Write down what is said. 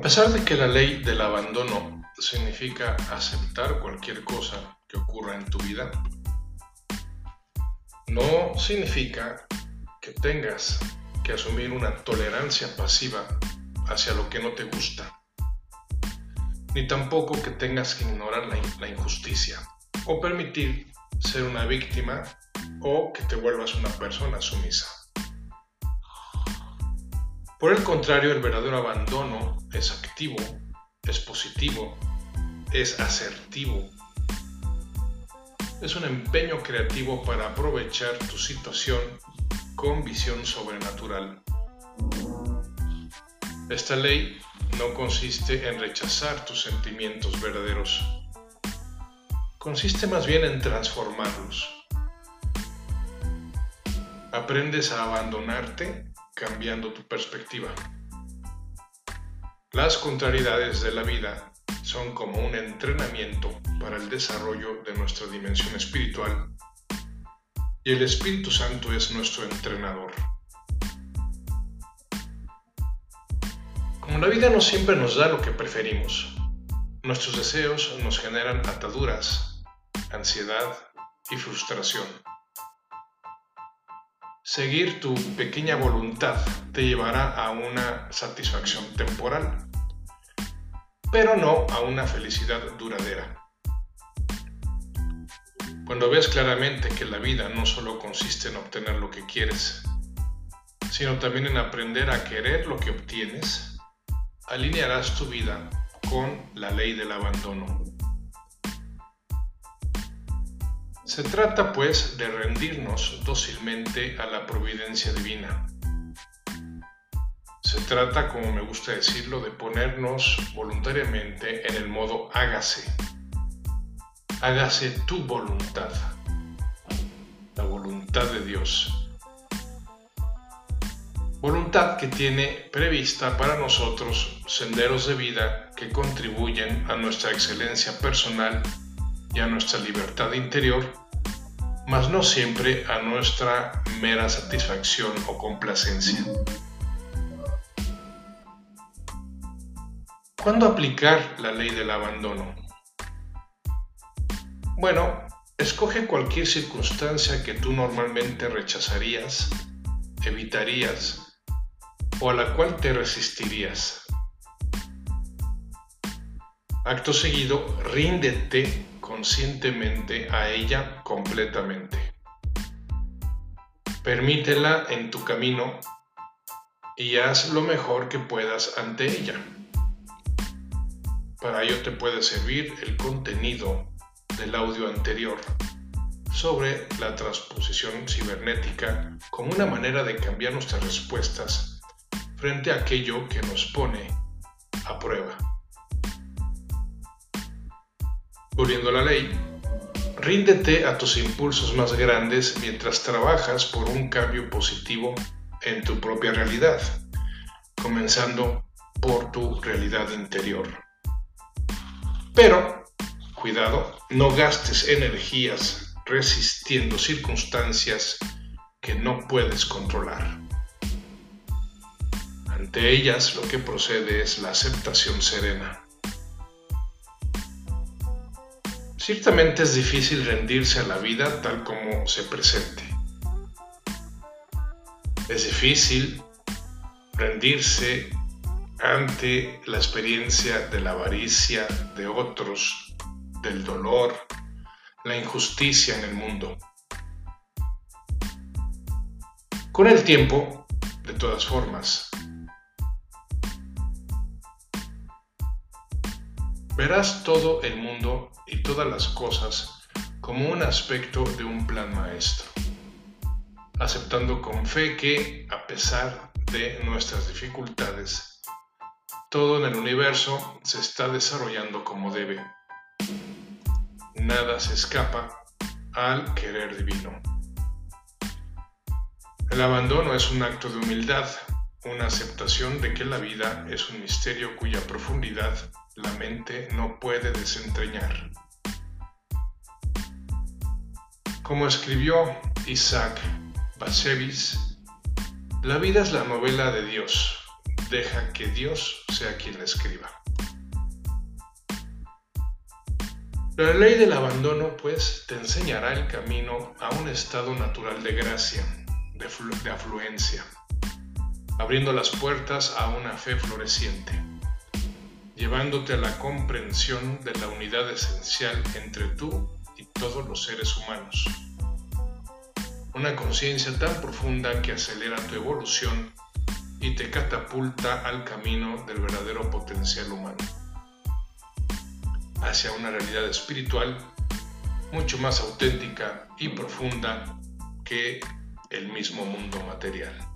pesar de que la ley del abandono significa aceptar cualquier cosa que ocurra en tu vida, no significa que tengas que asumir una tolerancia pasiva hacia lo que no te gusta, ni tampoco que tengas que ignorar la, injusticia o permitir ser una víctima o que te vuelvas una persona sumisa. Por el contrario, el verdadero abandono es activo, es positivo, es asertivo. Es un empeño creativo para aprovechar tu situación con visión sobrenatural. Esta ley no consiste en rechazar tus sentimientos verdaderos. Consiste más bien en transformarlos. Aprendes a abandonarte cambiando tu perspectiva. Las contrariedades de la vida son como un entrenamiento para el desarrollo de nuestra dimensión espiritual y el Espíritu Santo es nuestro entrenador. Como la vida no siempre nos da lo que preferimos, nuestros deseos nos generan ataduras, ansiedad y frustración. Seguir tu pequeña voluntad te llevará a una satisfacción temporal, pero no a una felicidad duradera. Cuando ves claramente que la vida no solo consiste en obtener lo que quieres, sino también en aprender a querer lo que obtienes, alinearás tu vida con la ley del abandono. Se trata pues de rendirnos dócilmente a la providencia divina. Se trata, como me gusta decirlo, de ponernos voluntariamente en el modo hágase. Hágase tu voluntad, la voluntad de Dios voluntad que tiene prevista para nosotros senderos de vida que contribuyen a nuestra excelencia personal y a nuestra libertad interior, mas no siempre a nuestra mera satisfacción o complacencia. ¿Cuándo aplicar la ley del abandono? Bueno, escoge cualquier circunstancia que tú normalmente rechazarías, evitarías o a la cual te resistirías. Acto seguido, ríndete conscientemente a ella completamente. Permítela en tu camino y haz lo mejor que puedas ante ella. Para ello te puede servir el contenido del audio anterior sobre la transposición cibernética como una manera de cambiar nuestras respuestas frente a aquello que nos pone a prueba. Volviendo a la ley, ríndete a tus impulsos más grandes mientras trabajas por un cambio positivo en tu propia realidad, comenzando por tu realidad interior. Pero, cuidado, no gastes energías resistiendo circunstancias que no puedes controlar. Ante ellas lo que procede es la aceptación serena. Ciertamente es difícil rendirse a la vida tal como se presente. Es difícil rendirse ante la experiencia de la avaricia de otros, del dolor, la injusticia en el mundo. Con el tiempo, de todas formas, Verás todo el mundo y todas las cosas como un aspecto de un plan maestro, aceptando con fe que, a pesar de nuestras dificultades, todo en el universo se está desarrollando como debe. Nada se escapa al querer divino. El abandono es un acto de humildad, una aceptación de que la vida es un misterio cuya profundidad la mente no puede desentrañar. Como escribió Isaac Bashevis, la vida es la novela de Dios, deja que Dios sea quien la escriba. La ley del abandono, pues, te enseñará el camino a un estado natural de gracia, de, afluencia, abriendo las puertas a una fe floreciente, llevándote a la comprensión de la unidad esencial entre tú y todos los seres humanos. Una conciencia tan profunda que acelera tu evolución y te catapulta al camino del verdadero potencial humano hacia una realidad espiritual mucho más auténtica y profunda que el mismo mundo material.